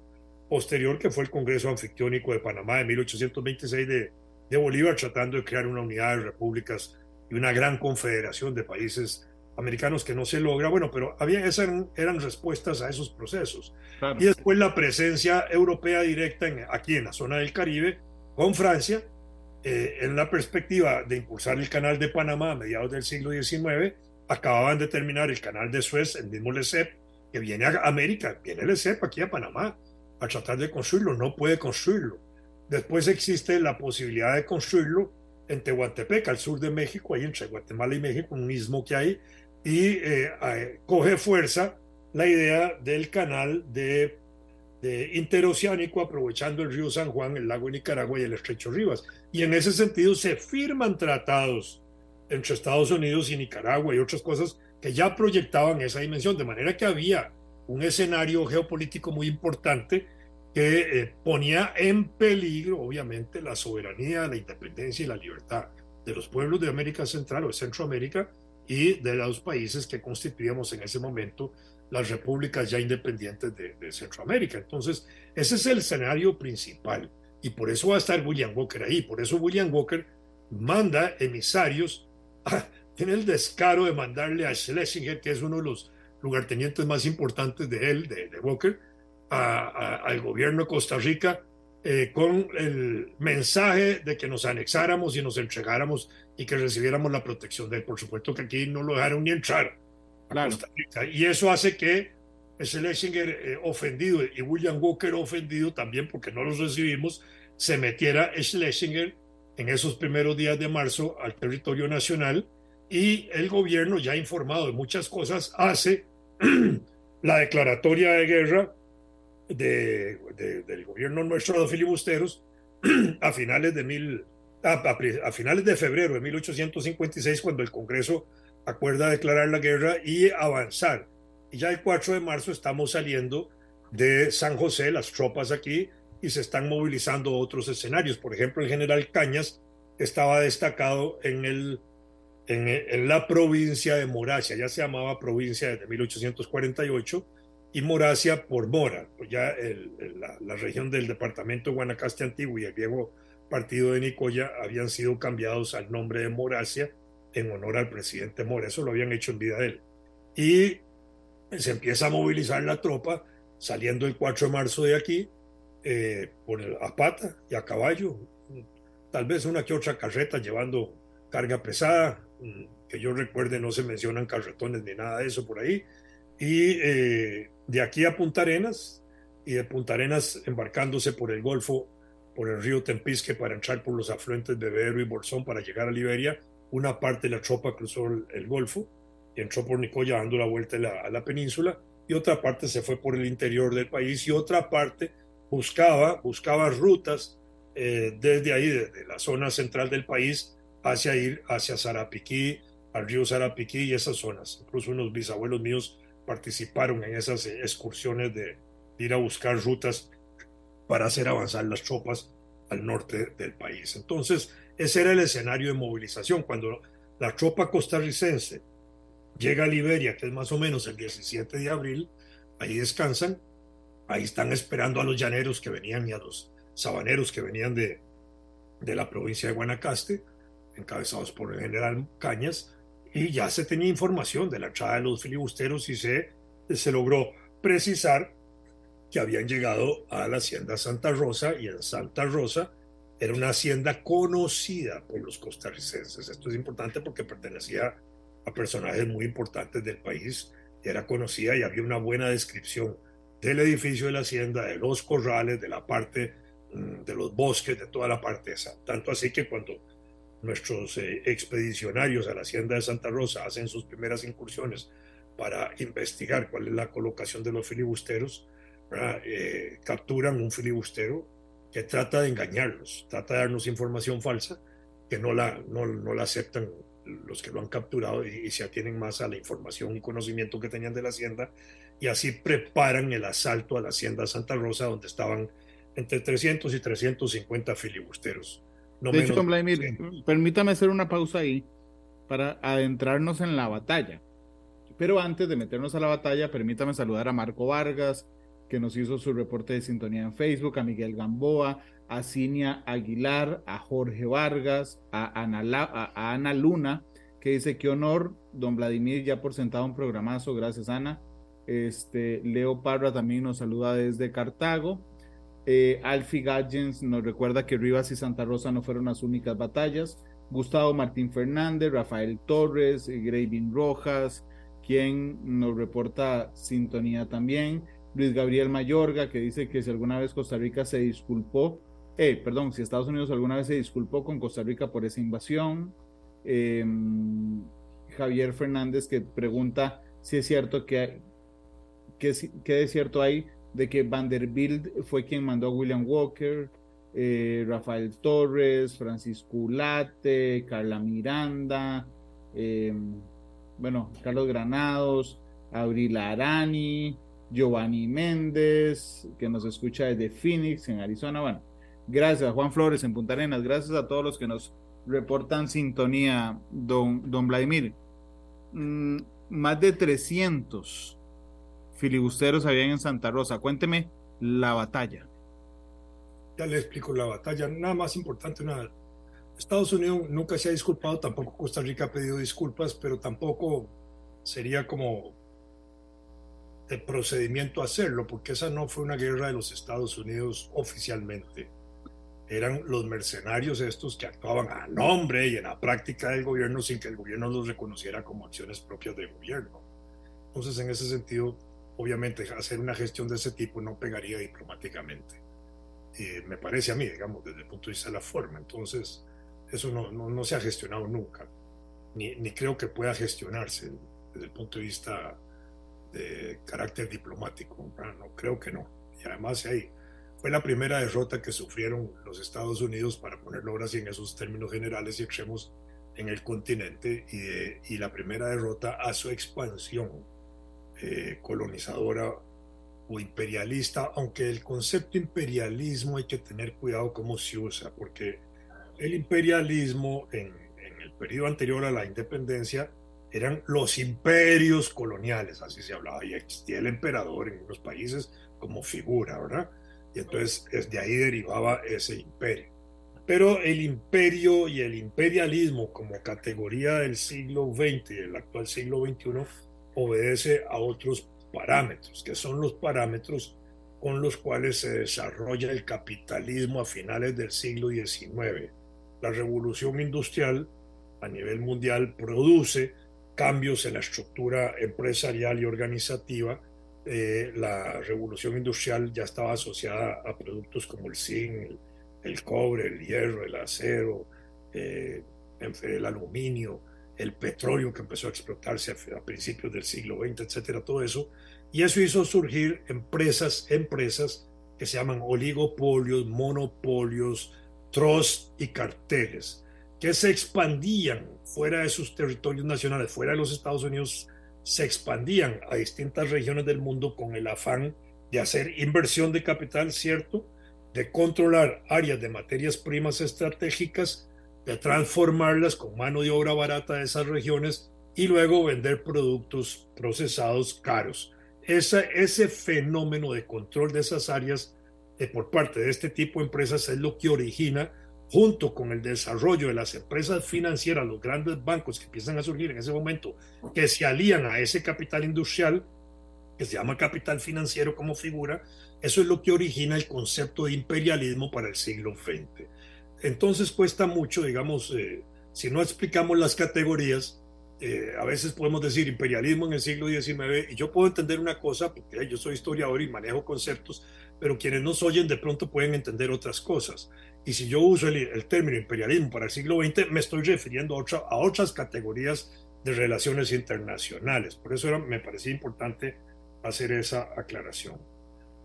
posterior que fue el Congreso Anfictiónico de Panamá de 1826 de, de Bolívar tratando de crear una unidad de repúblicas y una gran confederación de países americanos que no se logra, bueno, pero había, esas eran, respuestas a esos procesos. Y después la presencia europea directa en, aquí en la zona del Caribe con Francia, eh, en la perspectiva de impulsar el canal de Panamá a mediados del siglo XIX acababan de terminar el canal de Suez, el mismo LECEP, que viene a América, viene el LECEP aquí a Panamá a tratar de construirlo, no puede construirlo. Después existe la posibilidad de construirlo en Tehuantepec, al sur de México, ahí entre Guatemala y México, un mismo que hay, y eh, coge fuerza la idea del canal de, de, interoceánico aprovechando el río San Juan, el lago de Nicaragua y el estrecho Rivas. Y en ese sentido se firman tratados entre Estados Unidos y Nicaragua y otras cosas que ya proyectaban esa dimensión, de manera que había un escenario geopolítico muy importante que eh, ponía en peligro, obviamente, la soberanía, la independencia y la libertad de los pueblos de América Central o de Centroamérica y de los países que constituíamos en ese momento las repúblicas ya independientes de, de, Centroamérica. Entonces, ese es el escenario principal y por eso va a estar William Walker ahí. Por eso William Walker manda emisarios, tiene el descaro de mandarle a Schlesinger, que es uno de los lugartenientes más importantes de él, de, de Walker, a, a, al gobierno de Costa Rica eh, con el mensaje de que nos anexáramos y nos entregáramos y que recibiéramos la protección de él. Por supuesto que aquí no lo dejaron ni entrar claro. Costa Rica. Y eso hace que Schlesinger eh, ofendido y William Walker ofendido también porque no los recibimos, se metiera Schlesinger en esos primeros días de marzo al territorio nacional y el gobierno, ya informado de muchas cosas, hace *clears throat* la declaratoria de guerra de, de, del gobierno nuestro de filibusteros *clears throat* a finales de mil, a, a, a, finales de febrero de 1856 cuando el Congreso acuerda declarar la guerra y avanzar. Y ya el 4 de marzo estamos saliendo de San José, las tropas aquí, y se están movilizando otros escenarios. Por ejemplo, el general Cañas estaba destacado en, el, en, en la provincia de Moracia, ya se llamaba provincia desde 1848, y Moracia por Mora, pues ya el, la, región del departamento de Guanacaste Antiguo y el viejo partido de Nicoya habían sido cambiados al nombre de Moracia en honor al presidente Mora, eso lo habían hecho en vida de él. Y se empieza a movilizar la tropa saliendo el 4 de marzo de aquí eh, por el, a pata y a caballo, tal vez una que carreta llevando carga pesada, mm, que yo recuerde no se mencionan carretones ni nada de eso por ahí, y eh, de aquí a Punta Arenas y de Punta Arenas embarcándose por el Golfo, por el río Tempisque para entrar por los afluentes de Bebero y Bolsón para llegar a Liberia. Una parte de la tropa cruzó el, el Golfo y entró por Nicoya dando la vuelta a la, a la, península y otra parte se fue por el interior del país y otra parte buscaba, buscaba rutas eh, desde ahí, desde la zona central del país, hacia ir hacia Sarapiquí, al río Sarapiquí y esas zonas. Incluso unos bisabuelos míos participaron en esas excursiones de ir a buscar rutas para hacer avanzar las tropas al norte del país. Entonces, ese era el escenario de movilización. Cuando la tropa costarricense llega a Liberia, que es más o menos el 17 de abril, ahí descansan, ahí están esperando a los llaneros que venían y a los sabaneros que venían de, de la provincia de Guanacaste, encabezados por el general Cañas, y ya se tenía información de la entrada de los filibusteros y se, se logró precisar que habían llegado a la hacienda Santa Rosa y en Santa Rosa era una hacienda conocida por los costarricenses. Esto es importante porque pertenecía a personajes muy importantes del país, era conocida y había una buena descripción del edificio de la hacienda, de los corrales, de la parte mm, de los bosques, de toda la parte esa. Tanto así que cuando nuestros eh, expedicionarios a la hacienda de Santa Rosa hacen sus primeras incursiones para investigar cuál es la colocación de los filibusteros, eh, capturan un filibustero que trata de engañarlos, trata de darnos información falsa, que no la, no, no la aceptan los que lo han capturado y, y, se atienen más a la información y conocimiento que tenían de la hacienda y así preparan el asalto a la hacienda Santa Rosa donde estaban entre 300 y 350 filibusteros. No de hecho, Vladimir, permítame hacer una pausa ahí para adentrarnos en la batalla. Pero antes de meternos a la batalla, permítame saludar a Marco Vargas, que nos hizo su reporte de sintonía en Facebook, a Miguel Gamboa, a Cinia Aguilar, a Jorge Vargas, a Ana, a Ana Luna, que dice que honor, don Vladimir, ya por sentado un programazo, gracias Ana. Este, Leo Parra también nos saluda desde Cartago. Eh, Alfie Gadgens nos recuerda que Rivas y Santa Rosa no fueron las únicas batallas. Gustavo Martín Fernández, Rafael Torres, eh, Gravin Rojas, quien nos reporta sintonía también. Luis Gabriel Mayorga, que dice que si alguna vez Costa Rica se disculpó, eh, perdón, si Estados Unidos alguna vez se disculpó con Costa Rica por esa invasión. Eh, Javier Fernández, que pregunta si es cierto que, que, que es cierto hay de que Vanderbilt fue quien mandó a William Walker, eh, Rafael Torres, Francisco Ulate, Carla Miranda, eh, bueno, Carlos Granados, Abril Arani, Giovanni Méndez, que nos escucha desde Phoenix, en Arizona. Bueno, gracias Juan Flores en Punta Arenas, gracias a todos los que nos reportan sintonía, don, don Vladimir. Mm, más de 300 filibusteros habían en Santa Rosa. Cuénteme la batalla. Ya le explico la batalla. Nada más importante, una... Estados Unidos nunca se ha disculpado, tampoco Costa Rica ha pedido disculpas, pero tampoco sería como de procedimiento hacerlo, porque esa no fue una guerra de los Estados Unidos oficialmente. Eran los mercenarios estos que actuaban a nombre y en la práctica del gobierno sin que el gobierno los reconociera como acciones propias del gobierno. Entonces, en ese sentido, obviamente, hacer una gestión de ese tipo no pegaría diplomáticamente. Eh, me parece a mí, digamos, desde el punto de vista de la forma. Entonces, eso no, no, no se ha gestionado nunca, ni, ni creo que pueda gestionarse desde el punto de vista de carácter diplomático. No, creo que no. Y además ahí fue la primera derrota que sufrieron los Estados Unidos, para ponerlo ahora sí en esos términos generales y extremos, en el continente y, y la primera derrota a su expansión eh, colonizadora o imperialista, aunque el concepto imperialismo hay que tener cuidado cómo se usa, porque el imperialismo en, el periodo anterior a la independencia eran los imperios coloniales, así se hablaba, y existía el emperador en unos países como figura, ¿verdad? Y entonces de ahí derivaba ese imperio. Pero el imperio y el imperialismo como categoría del siglo XX y del actual siglo XXI obedece a otros parámetros, que son los parámetros con los cuales se desarrolla el capitalismo a finales del siglo XIX. La revolución industrial a nivel mundial produce cambios en la estructura empresarial y organizativa, eh, la revolución industrial ya estaba asociada a productos como el zinc, el, cobre, el hierro, el acero, eh, el aluminio, el petróleo que empezó a explotarse a, principios del siglo XX, etcétera, todo eso. Y eso hizo surgir empresas, empresas que se llaman oligopolios, monopolios, trust y carteles que se expandían fuera de sus territorios nacionales, fuera de los Estados Unidos, se expandían a distintas regiones del mundo con el afán de hacer inversión de capital, ¿cierto? De controlar áreas de materias primas estratégicas, de transformarlas con mano de obra barata de esas regiones y luego vender productos procesados caros. ese fenómeno de control de esas áreas eh, por parte de este tipo de empresas es lo que origina junto con el desarrollo de las empresas financieras, los grandes bancos que empiezan a surgir en ese momento, que se alían a ese capital industrial, que se llama capital financiero como figura, eso es lo que origina el concepto de imperialismo para el siglo XX. Entonces cuesta mucho, digamos, eh, si no explicamos las categorías, eh, a veces podemos decir imperialismo en el siglo XIX, y yo puedo entender una cosa, porque yo soy historiador y manejo conceptos, pero quienes nos oyen de pronto pueden entender otras cosas. Y si yo uso el, término imperialismo para el siglo XX, me estoy refiriendo a, a otras categorías de relaciones internacionales. Por eso era, me parecía importante hacer esa aclaración.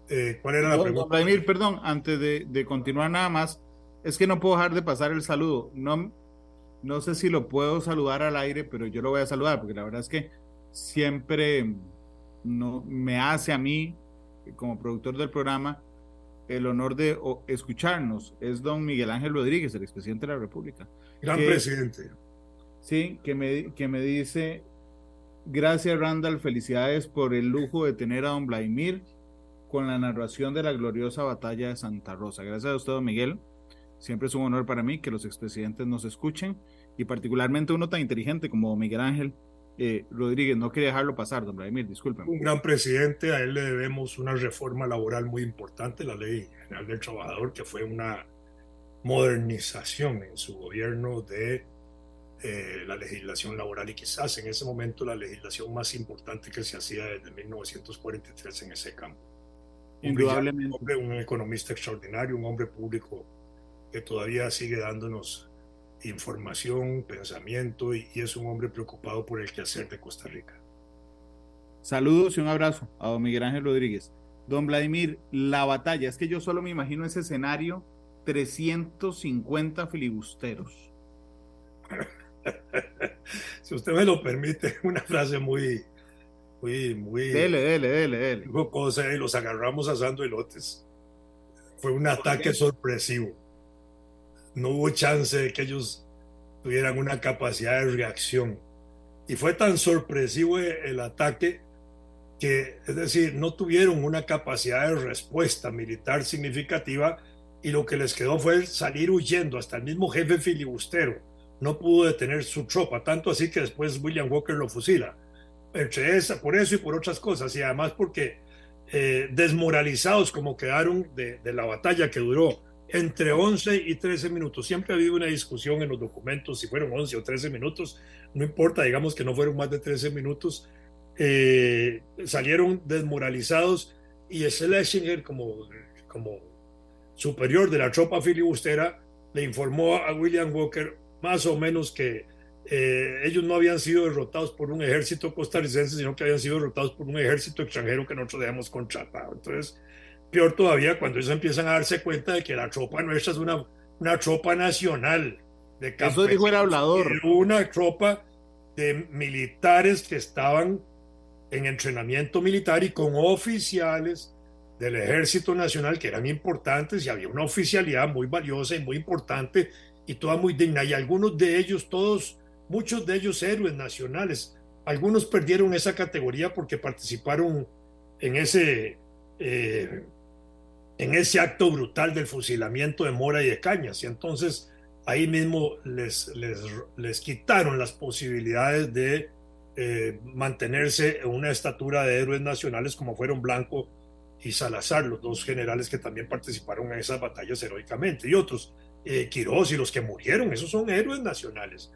Eh, ¿Cuál era la pregunta? Vladimir, perdón, antes de, de, continuar nada más, es que no puedo dejar de pasar el saludo. No, no sé si lo puedo saludar al aire, pero yo lo voy a saludar, porque la verdad es que siempre no, me hace a mí, como productor del programa, el honor de escucharnos es don Miguel Ángel Rodríguez, el expresidente de la República. Gran presidente. Sí, que me, que me dice, gracias Randall, felicidades por el lujo de tener a don Vladimir con la narración de la gloriosa batalla de Santa Rosa. Gracias a usted, don Miguel. Siempre es un honor para mí que los expresidentes nos escuchen y particularmente uno tan inteligente como Miguel Ángel eh, Rodríguez, no quería dejarlo pasar, don Vladimir, disculpen. Un gran presidente, a él le debemos una reforma laboral muy importante, la Ley General del Trabajador, que fue una modernización en su gobierno de eh, la legislación laboral y quizás en ese momento la legislación más importante que se hacía desde 1943 en ese campo. Indudablemente. Un, hombre, un economista extraordinario, un hombre público que todavía sigue dándonos información, pensamiento y, es un hombre preocupado por el quehacer de Costa Rica. Saludos y un abrazo a don Miguel Ángel Rodríguez. Don Vladimir, la batalla, es que yo solo me imagino ese escenario, 350 filibusteros. *laughs* si usted me lo permite, *laughs* una frase muy, muy, muy... Dele, dele, dele, dele. Cosa, y los agarramos asando elotes. Fue un ataque sorpresivo no hubo chance de que ellos tuvieran una capacidad de reacción. Y fue tan sorpresivo el ataque que, es decir, no tuvieron una capacidad de respuesta militar significativa y lo que les quedó fue salir huyendo. Hasta el mismo jefe filibustero no pudo detener su tropa, tanto así que después William Walker lo fusila. Entre esa, por eso y por otras cosas, y además porque eh, desmoralizados como quedaron de, la batalla que duró entre 11 y 13 minutos. Siempre ha habido una discusión en los documentos si fueron 11 o 13 minutos, no importa, digamos que no fueron más de 13 minutos. Eh, salieron desmoralizados y Schlesinger, como, como superior de la tropa filibustera, le informó a William Walker más o menos que eh, ellos no habían sido derrotados por un ejército costarricense, sino que habían sido derrotados por un ejército extranjero que nosotros habíamos contratado. Entonces, peor todavía cuando ellos empiezan a darse cuenta de que la tropa nuestra es una, una tropa nacional. De Eso dijo el hablador. Una tropa de militares que estaban en entrenamiento militar y con oficiales del Ejército Nacional que eran importantes y había una oficialidad muy valiosa y muy importante y toda muy digna. Y algunos de ellos, todos muchos de ellos héroes nacionales. Algunos perdieron esa categoría porque participaron en ese, eh, en ese acto brutal del fusilamiento de Mora y de Cañas. Y entonces ahí mismo les, les, les quitaron las posibilidades de eh, mantenerse en una estatura de héroes nacionales como fueron Blanco y Salazar, los dos generales que también participaron en esas batallas heroicamente. Y otros, eh, Quirós y los que murieron, esos son héroes nacionales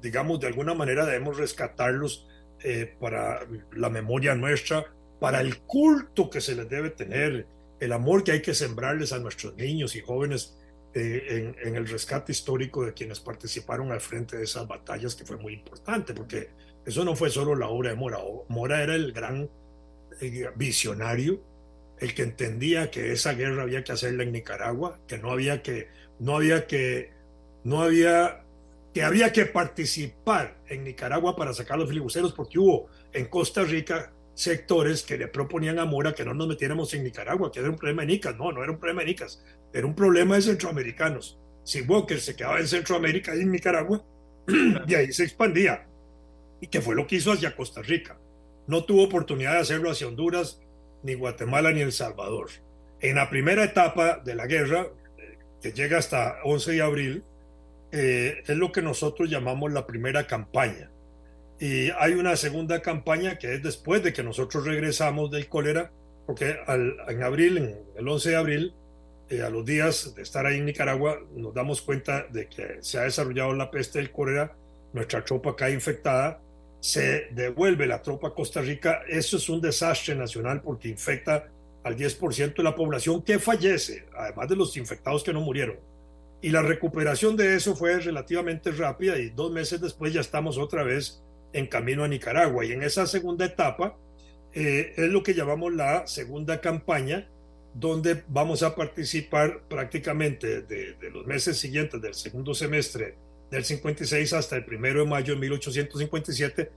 digamos, de alguna manera debemos rescatarlos eh, para la memoria nuestra, para el culto que se les debe tener, el amor que hay que sembrarles a nuestros niños y jóvenes eh, en, el rescate histórico de quienes participaron al frente de esas batallas, que fue muy importante, porque eso no fue solo la obra de Mora. Mora era el gran eh, visionario, el que entendía que esa guerra había que hacerla en Nicaragua, que no había que, no había que, no había que había que participar en Nicaragua para sacar los filibusteros, porque hubo en Costa Rica sectores que le proponían a Mora que no nos metiéramos en Nicaragua, que era un problema de Nicas. No, no era un problema de Nicas, era un problema de centroamericanos. Si Walker se quedaba en Centroamérica y en Nicaragua, *clears throat* y ahí se expandía. Y que fue lo que hizo hacia Costa Rica. No tuvo oportunidad de hacerlo hacia Honduras, ni Guatemala, ni El Salvador. En la primera etapa de la guerra, que llega hasta 11 de abril, eh, es lo que nosotros llamamos la primera campaña. Y hay una segunda campaña que es después de que nosotros regresamos del cólera, porque en abril, en el 11 de abril, eh, a los días de estar ahí en Nicaragua, nos damos cuenta de que se ha desarrollado la peste del cólera, nuestra tropa cae infectada, se devuelve la tropa a Costa Rica, eso es un desastre nacional porque infecta al 10% de la población que fallece, además de los infectados que no murieron. Y la recuperación de eso fue relativamente rápida y dos meses después ya estamos otra vez en camino a Nicaragua. Y en esa segunda etapa eh, es lo que llamamos la segunda campaña, donde vamos a participar prácticamente de, los meses siguientes del segundo semestre del 56 hasta el primero de mayo de 1857,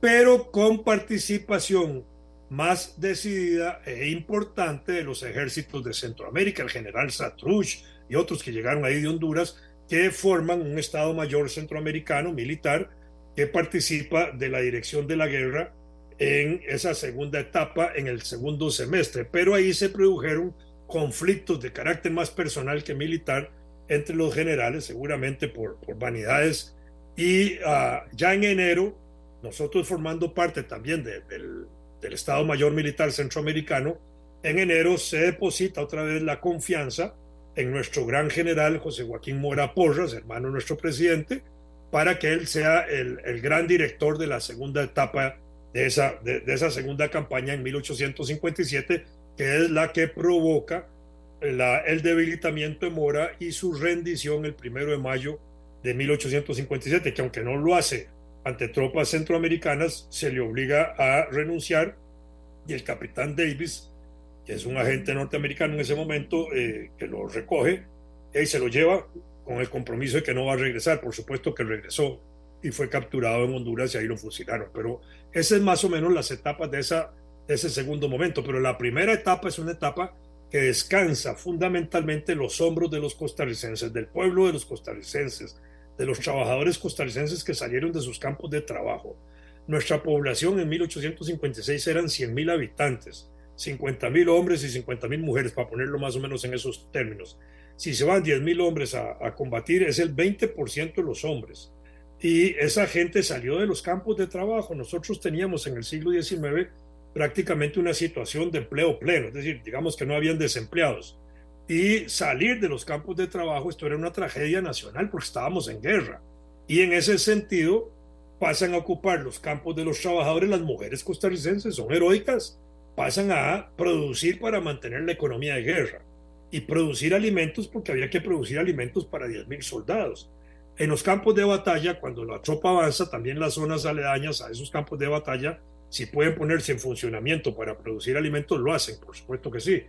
pero con participación más decidida e importante de los ejércitos de Centroamérica, el general Satruch, y otros que llegaron ahí de Honduras, que forman un Estado Mayor centroamericano militar que participa de la dirección de la guerra en esa segunda etapa, en el segundo semestre. Pero ahí se produjeron conflictos de carácter más personal que militar entre los generales, seguramente por, por vanidades. Y ah, ya en enero, nosotros formando parte también del, del Estado Mayor Militar Centroamericano, en enero se deposita otra vez la confianza en nuestro gran general José Joaquín Mora Porras, hermano de nuestro presidente, para que él sea el, el gran director de la segunda etapa de esa, de, esa segunda campaña en 1857, que es la que provoca el debilitamiento de Mora y su rendición el primero de mayo de 1857, que aunque no lo hace ante tropas centroamericanas, se le obliga a renunciar. Y el capitán Davis que es un agente norteamericano en ese momento, eh, que lo recoge y se lo lleva con el compromiso de que no va a regresar. Por supuesto que regresó y fue capturado en Honduras y ahí lo fusilaron. Pero esas es más o menos las etapas de, esa, de ese segundo momento. Pero la primera etapa es una etapa que descansa fundamentalmente los hombros de los costarricenses, del pueblo de los costarricenses, de los trabajadores costarricenses que salieron de sus campos de trabajo. Nuestra población en 1856 eran 100 mil habitantes, 50 mil hombres y 50 mil mujeres, para ponerlo más o menos en esos términos. Si se van 10 mil hombres a, a combatir, es el 20% de los hombres. Y esa gente salió de los campos de trabajo. Nosotros teníamos en el siglo XIX prácticamente una situación de empleo pleno, es decir, digamos que no habían desempleados. Y salir de los campos de trabajo, esto era una tragedia nacional porque estábamos en guerra. Y en ese sentido, pasan a ocupar los campos de los trabajadores, las mujeres costarricenses son heroicas, pasan a producir para mantener la economía de guerra y producir alimentos porque había que producir alimentos para 10.000 soldados. En los campos de batalla, cuando la tropa avanza, también las zonas aledañas a esos campos de batalla, si pueden ponerse en funcionamiento para producir alimentos, lo hacen, por supuesto que sí.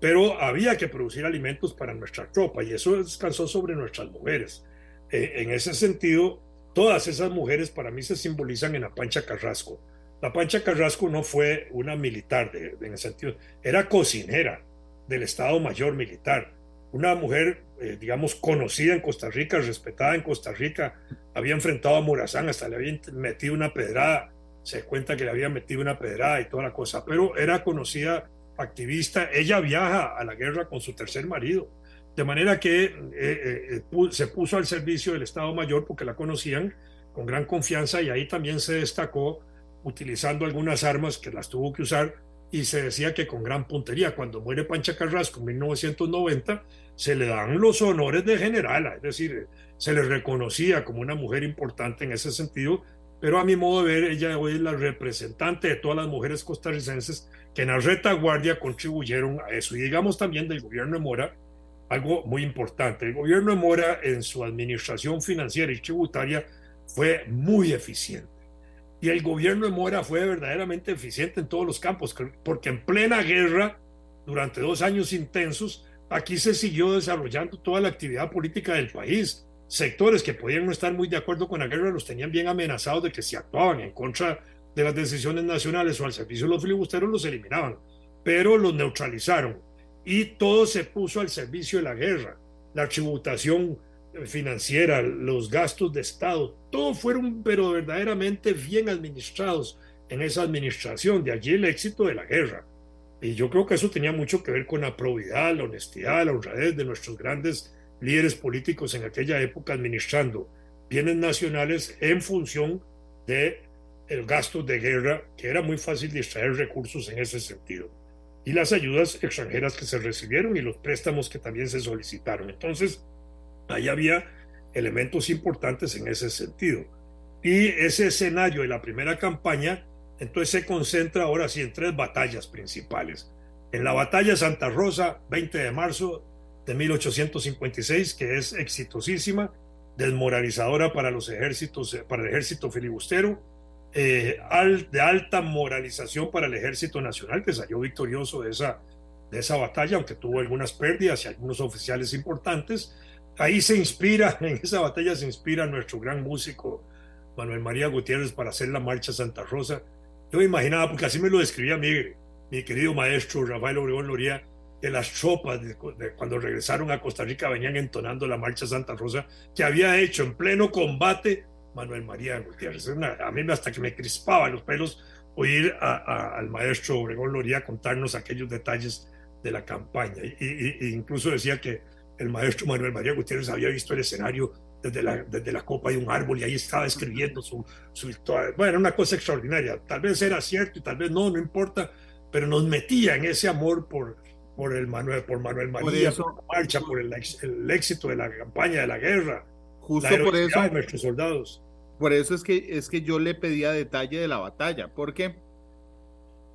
Pero había que producir alimentos para nuestra tropa y eso descansó sobre nuestras mujeres. Eh, en ese sentido, todas esas mujeres para mí se simbolizan en la Pancha Carrasco. La Pancha Carrasco no fue una militar en ese sentido, era cocinera del Estado Mayor Militar. Una mujer, eh, digamos, conocida en Costa Rica, respetada en Costa Rica, había enfrentado a Morazán, hasta le había metido una pedrada, se cuenta que le había metido una pedrada y toda la cosa, pero era conocida activista, ella viaja a la guerra con su tercer marido, de manera que eh, eh, se puso al servicio del Estado Mayor porque la conocían con gran confianza y ahí también se destacó utilizando algunas armas que las tuvo que usar y se decía que con gran puntería. Cuando muere Pancha Carrasco en 1990, se le dan los honores de general, es decir, se le reconocía como una mujer importante en ese sentido, pero a mi modo de ver, ella hoy es la representante de todas las mujeres costarricenses que en la retaguardia contribuyeron a eso. Y digamos también del gobierno de Mora, algo muy importante. El gobierno de Mora en su administración financiera y tributaria fue muy eficiente. Y el gobierno de Mora fue verdaderamente eficiente en todos los campos, porque en plena guerra, durante dos años intensos, aquí se siguió desarrollando toda la actividad política del país. Sectores que podían no estar muy de acuerdo con la guerra los tenían bien amenazados de que si actuaban en contra de las decisiones nacionales o al servicio de los filibusteros los eliminaban, pero los neutralizaron y todo se puso al servicio de la guerra. La tributación financiera, los gastos de Estado, todo fueron pero verdaderamente bien administrados en esa administración, de allí el éxito de la guerra. Y yo creo que eso tenía mucho que ver con la probidad, la honestidad, la honradez de nuestros grandes líderes políticos en aquella época administrando bienes nacionales en función de el gasto de guerra, que era muy fácil distraer recursos en ese sentido, y las ayudas extranjeras que se recibieron y los préstamos que también se solicitaron. Entonces, ahí había elementos importantes en ese sentido. Y ese escenario de la primera campaña entonces se concentra ahora sí en tres batallas principales. En la batalla Santa Rosa, 20 de marzo de 1856, que es exitosísima, desmoralizadora para los ejércitos, para el ejército filibustero, eh, de alta moralización para el ejército nacional, que salió victorioso de esa, de esa batalla, aunque tuvo algunas pérdidas y algunos oficiales importantes. Ahí se inspira, *laughs* en esa batalla se inspira nuestro gran músico Manuel María Gutiérrez para hacer la marcha Santa Rosa, yo me imaginaba, porque así me lo describía mi, mi querido maestro Rafael Obregón Loría, que las tropas cuando regresaron a Costa Rica venían entonando la marcha Santa Rosa que había hecho en pleno combate Manuel María Gutiérrez. a mí hasta que me crispaban los pelos oír al maestro Obregón Loría contarnos aquellos detalles de la campaña. Y, incluso decía que el maestro Manuel María Gutiérrez había visto el escenario desde la, desde la copa de un árbol y ahí estaba escribiendo su, su historia. Bueno, una cosa extraordinaria. Tal vez era cierto y tal vez no, no importa, pero nos metía en ese amor por, por, el Manuel, por Manuel María, por, la marcha, por el, el, éxito de la campaña de la guerra. Justo por eso. De nuestros soldados. Por eso es que, es que yo le pedía detalle de la batalla, porque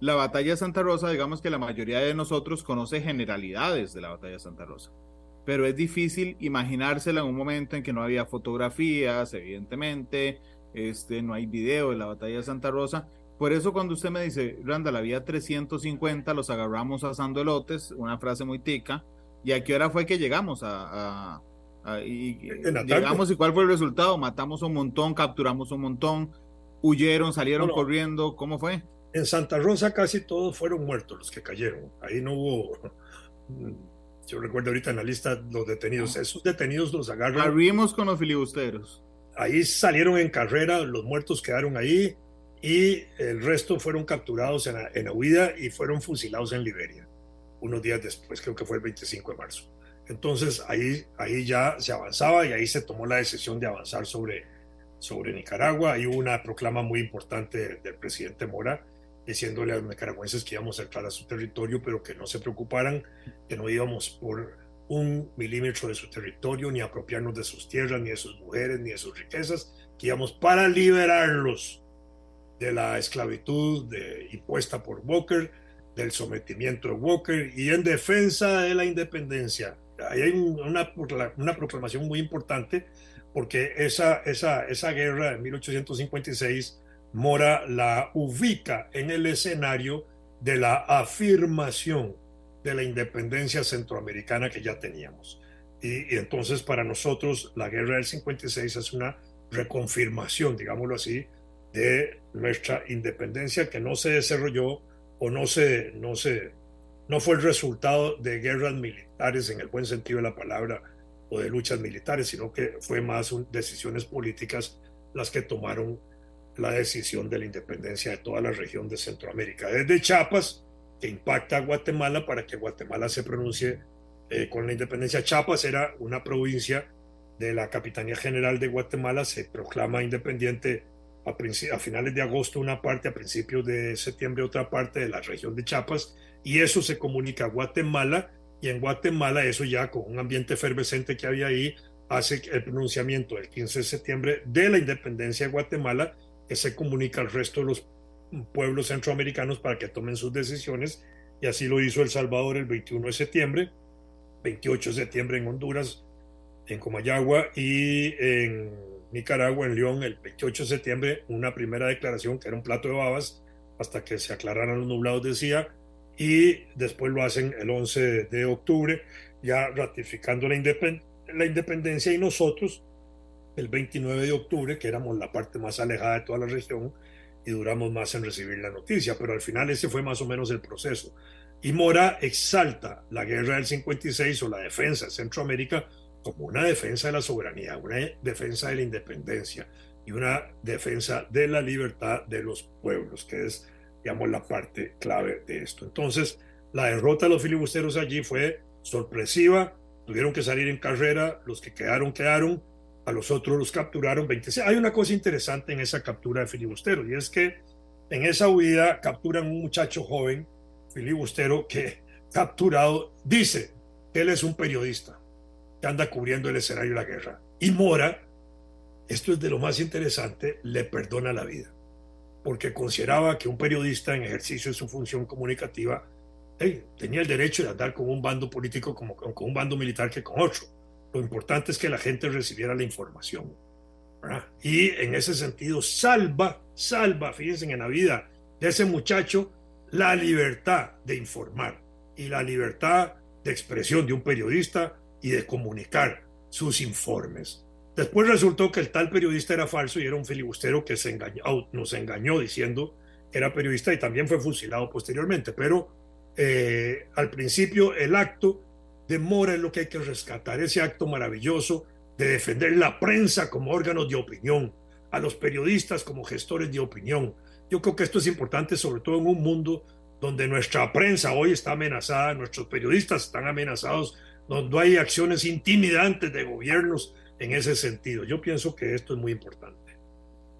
la batalla de Santa Rosa, digamos que la mayoría de nosotros conoce generalidades de la batalla de Santa Rosa pero es difícil imaginársela en un momento en que no había fotografías, evidentemente, este, no hay video de la batalla de Santa Rosa. Por eso cuando usted me dice, Randall, había 350, los agarramos asando elotes, una frase muy tica, ¿y a qué hora fue que llegamos a... y, llegamos y cuál fue el resultado? Matamos un montón, capturamos un montón, huyeron, salieron corriendo, ¿cómo fue? En Santa Rosa casi todos fueron muertos los que cayeron, ahí no hubo yo recuerdo ahorita en la lista los detenidos, esos detenidos los agarran. Abrimos con los filibusteros. Ahí salieron en carrera, los muertos quedaron ahí y el resto fueron capturados en la, en la huida y fueron fusilados en Liberia, unos días después, creo que fue el 25 de marzo. Entonces ahí, ahí ya se avanzaba y ahí se tomó la decisión de avanzar sobre, sobre Nicaragua. Hay una proclama muy importante del presidente Mora diciéndole a los nicaragüenses que íbamos a entrar a su territorio, pero que no se preocuparan, que no íbamos por un milímetro de su territorio, ni apropiarnos de sus tierras, ni de sus mujeres, ni de sus riquezas, que íbamos para liberarlos de la esclavitud de, impuesta por Walker, del sometimiento de Walker y en defensa de la independencia. Ahí hay una, una proclamación muy importante porque esa, esa, esa guerra de 1856 Mora la ubica en el escenario de la afirmación de la independencia centroamericana que ya teníamos. Y, entonces para nosotros la guerra del 56 es una reconfirmación, digámoslo así, de nuestra independencia que no se desarrolló o no se, no se, no fue el resultado de guerras militares en el buen sentido de la palabra o de luchas militares, sino que fue más decisiones políticas las que tomaron la decisión de la independencia de toda la región de Centroamérica, desde Chiapas, que impacta a Guatemala para que Guatemala se pronuncie eh, con la independencia. Chiapas era una provincia de la Capitanía General de Guatemala, se proclama independiente a, a finales de agosto una parte, a principios de septiembre otra parte de la región de Chiapas, y eso se comunica a Guatemala, y en Guatemala eso ya con un ambiente efervescente que había ahí, hace el pronunciamiento del 15 de septiembre de la independencia de Guatemala se comunica al resto de los pueblos centroamericanos para que tomen sus decisiones y así lo hizo El Salvador el 21 de septiembre, 28 de septiembre en Honduras, en Comayagua y en Nicaragua, en León, el 28 de septiembre, una primera declaración que era un plato de babas hasta que se aclararan los nublados, decía, y después lo hacen el 11 de octubre, ya ratificando la, la independencia y nosotros el 29 de octubre, que éramos la parte más alejada de toda la región y duramos más en recibir la noticia, pero al final ese fue más o menos el proceso. Y Mora exalta la guerra del 56 o la defensa de Centroamérica como una defensa de la soberanía, una defensa de la independencia y una defensa de la libertad de los pueblos, que es, digamos, la parte clave de esto. Entonces, la derrota de los filibusteros allí fue sorpresiva, tuvieron que salir en carrera, los que quedaron, quedaron, a los otros los capturaron 26. Hay una cosa interesante en esa captura de filibusteros y es que en esa huida capturan un muchacho joven, filibustero, que *laughs* capturado dice que él es un periodista que anda cubriendo el escenario de la guerra. Y Mora, esto es de lo más interesante, le perdona la vida, porque consideraba que un periodista en ejercicio de su función comunicativa tenía el derecho de andar con un bando político como con un bando militar que con otro lo importante es que la gente recibiera la información. Y en ese sentido, salva, salva, fíjense en la vida de ese muchacho, la libertad de informar y la libertad de expresión de un periodista y de comunicar sus informes. Después resultó que el tal periodista era falso y era un filibustero que nos engañó diciendo que era periodista y también fue fusilado posteriormente. Pero eh, al principio el acto demora es lo que hay que rescatar, ese acto maravilloso de defender la prensa como órganos de opinión, a los periodistas como gestores de opinión. Yo creo que esto es importante, sobre todo en un mundo donde nuestra prensa hoy está amenazada, nuestros periodistas están amenazados, donde hay acciones intimidantes de gobiernos en ese sentido. Yo pienso que esto es muy importante.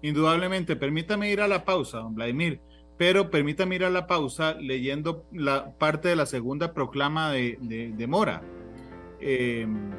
Indudablemente, permítame ir a la pausa, don Vladimir pero permítame ir a la pausa leyendo la parte de la segunda proclama de, de, Mora, em,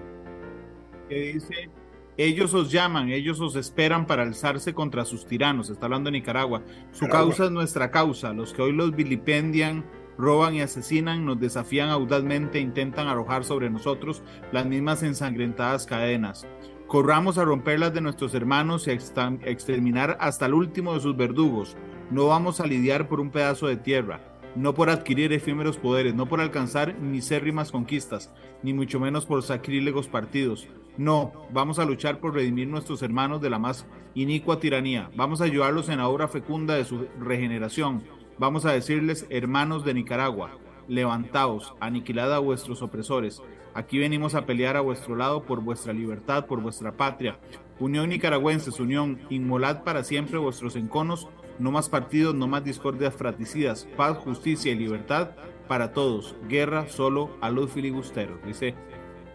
que dice, ellos os llaman, ellos os esperan para alzarse contra sus tiranos, está hablando de Nicaragua, su causa es nuestra causa, los que hoy los vilipendian, roban y asesinan, nos desafían audazmente, intentan arrojar sobre nosotros las mismas ensangrentadas cadenas. Corramos a romperlas de nuestros hermanos y a exterminar hasta el último de sus verdugos no vamos a lidiar por un pedazo de tierra, no por adquirir efímeros poderes, no por alcanzar misérrimas conquistas, ni mucho menos por sacrílegos partidos. No, vamos a luchar por redimir nuestros hermanos de la más inicua tiranía. Vamos a ayudarlos en la obra fecunda de su regeneración. Vamos a decirles hermanos de Nicaragua. levantaos, aniquilad a vuestros opresores. Aquí venimos a pelear a vuestro lado por vuestra libertad, por vuestra patria. Unión nicaragüenses, unión, inmolad para siempre vuestros enconos, no más partidos, no más discordias fratricidas, paz, justicia y libertad para todos. Guerra solo a los filibusteros, dice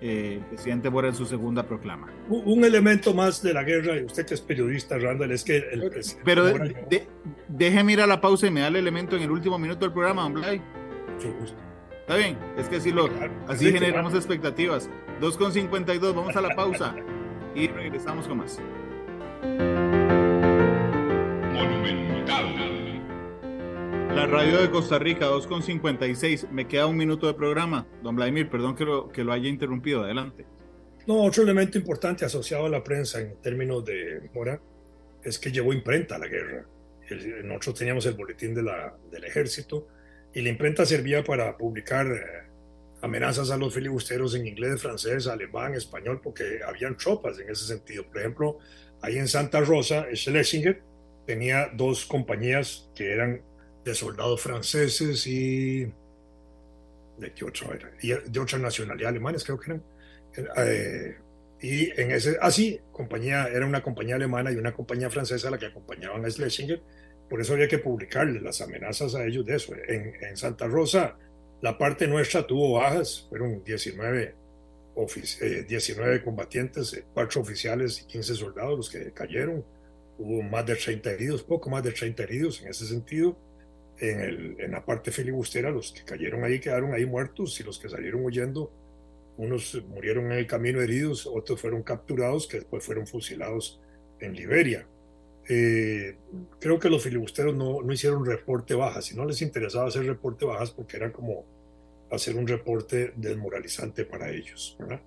eh, el presidente Bora en su segunda proclama. Un elemento más de la guerra, y usted que es periodista, Randall, es que el Pero de, déjeme ir a la pausa y me da el elemento en el último minuto del programa, don Blay. Está bien, es que así, lo, así generamos expectativas. 2.52, vamos a la pausa y regresamos con más. La radio de Costa Rica, 2.56. Me queda un minuto de programa. Don Vladimir, perdón que lo, que lo haya interrumpido. Adelante. No, otro elemento importante asociado a la prensa en términos de Mora es que llevó imprenta a la guerra. nosotros teníamos el boletín de la, del ejército y la imprenta servía para publicar eh, amenazas a los filibusteros en inglés, francés, alemán, español, porque habían tropas en ese sentido. Por ejemplo, ahí en Santa Rosa, Schlesinger tenía dos compañías que eran de soldados franceses y de qué otra era, y de otra nacionalidad alemanes creo que eran. Eh, y en ese, así, ah, compañía, era una compañía alemana y una compañía francesa la que acompañaban a Schlesinger, por eso había que publicarle las amenazas a ellos de eso. En, en Santa Rosa, la parte nuestra tuvo bajas, fueron 19, 19 eh, combatientes, 4 oficiales y 15 soldados los que cayeron. Hubo más de 30 heridos, poco más de 30 heridos en ese sentido en, el, en la parte filibustera, los que cayeron ahí quedaron ahí muertos y los que salieron huyendo, unos murieron en el camino heridos, otros fueron capturados que después fueron fusilados en Liberia. Eh, creo que los filibusteros no, no hicieron reporte bajas, si no les interesaba hacer reporte bajas porque era como hacer un reporte desmoralizante para ellos, ¿verdad?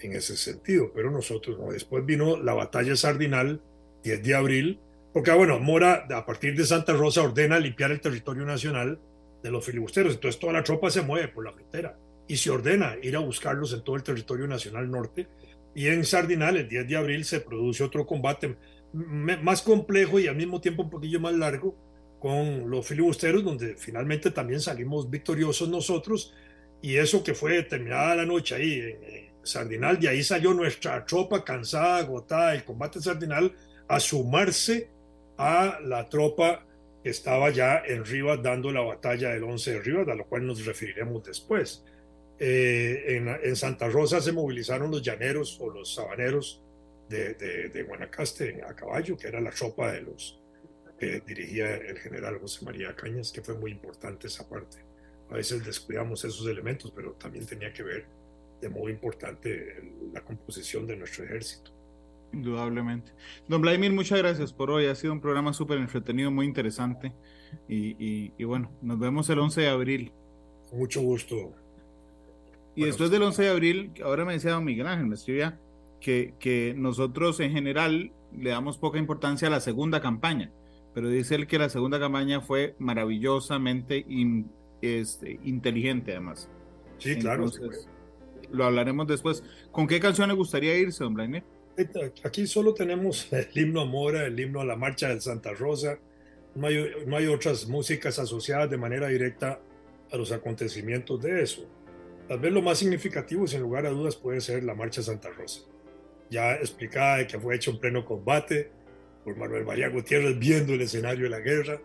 En ese sentido, pero nosotros no. Después vino la batalla Sardinal, 10 de abril, porque, bueno, Mora, a partir de Santa Rosa, ordena limpiar el territorio nacional de los filibusteros. Entonces, toda la tropa se mueve por la frontera y se ordena ir a buscarlos en todo el territorio nacional norte. Y en Sardinal, el 10 de abril, se produce otro combate más complejo y al mismo tiempo un poquillo más largo con los filibusteros, donde finalmente también salimos victoriosos nosotros. Y eso que fue terminada la noche ahí en Sardinal, de ahí salió nuestra tropa cansada, agotada del combate Sardinal, a sumarse a la tropa que estaba ya en Rivas dando la batalla del 11 de Rivas, a lo cual nos referiremos después. Eh, en, Santa Rosa se movilizaron los llaneros o los sabaneros de, de, Guanacaste a caballo, que era la tropa de los que dirigía el general José María Cañas, que fue muy importante esa parte. A veces descuidamos esos elementos, pero también tenía que ver de modo importante la composición de nuestro ejército. Indudablemente. Don Vladimir, muchas gracias por hoy. Ha sido un programa súper entretenido, muy interesante. Y, bueno, nos vemos el 11 de abril. Mucho gusto. Y después del 11 de abril, ahora me decía don Miguel Ángel, me escribía que, que nosotros en general le damos poca importancia a la segunda campaña, pero dice él que la segunda campaña fue maravillosamente este, inteligente además. Sí, claro. lo hablaremos después. ¿Con qué canción le gustaría irse, don Vladimir? Aquí solo tenemos *laughs* el himno a Mora, el himno a la marcha del Santa Rosa. No hay, no hay otras músicas asociadas de manera directa a los acontecimientos de eso. Tal vez lo más significativo, sin lugar a dudas, puede ser la marcha Santa Rosa. Ya explicada de que fue hecho en pleno combate por Manuel María Gutiérrez viendo el escenario de la guerra,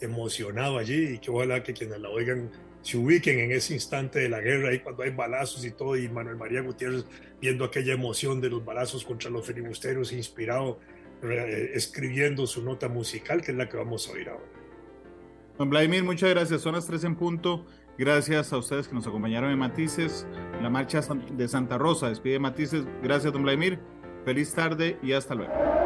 emocionado allí y que ojalá que quienes la oigan se ubiquen en ese instante de la guerra, ahí cuando hay balazos y todo, y Manuel María Gutiérrez viendo aquella emoción de los balazos contra los filibusteros, inspirado, escribiendo su nota musical, que es la que vamos a oír ahora. Don Vladimir, muchas gracias. Son las tres en punto. Gracias a ustedes que nos acompañaron en Matices. La marcha de Santa Rosa despide Matices. Gracias, don Vladimir. Feliz tarde y hasta luego.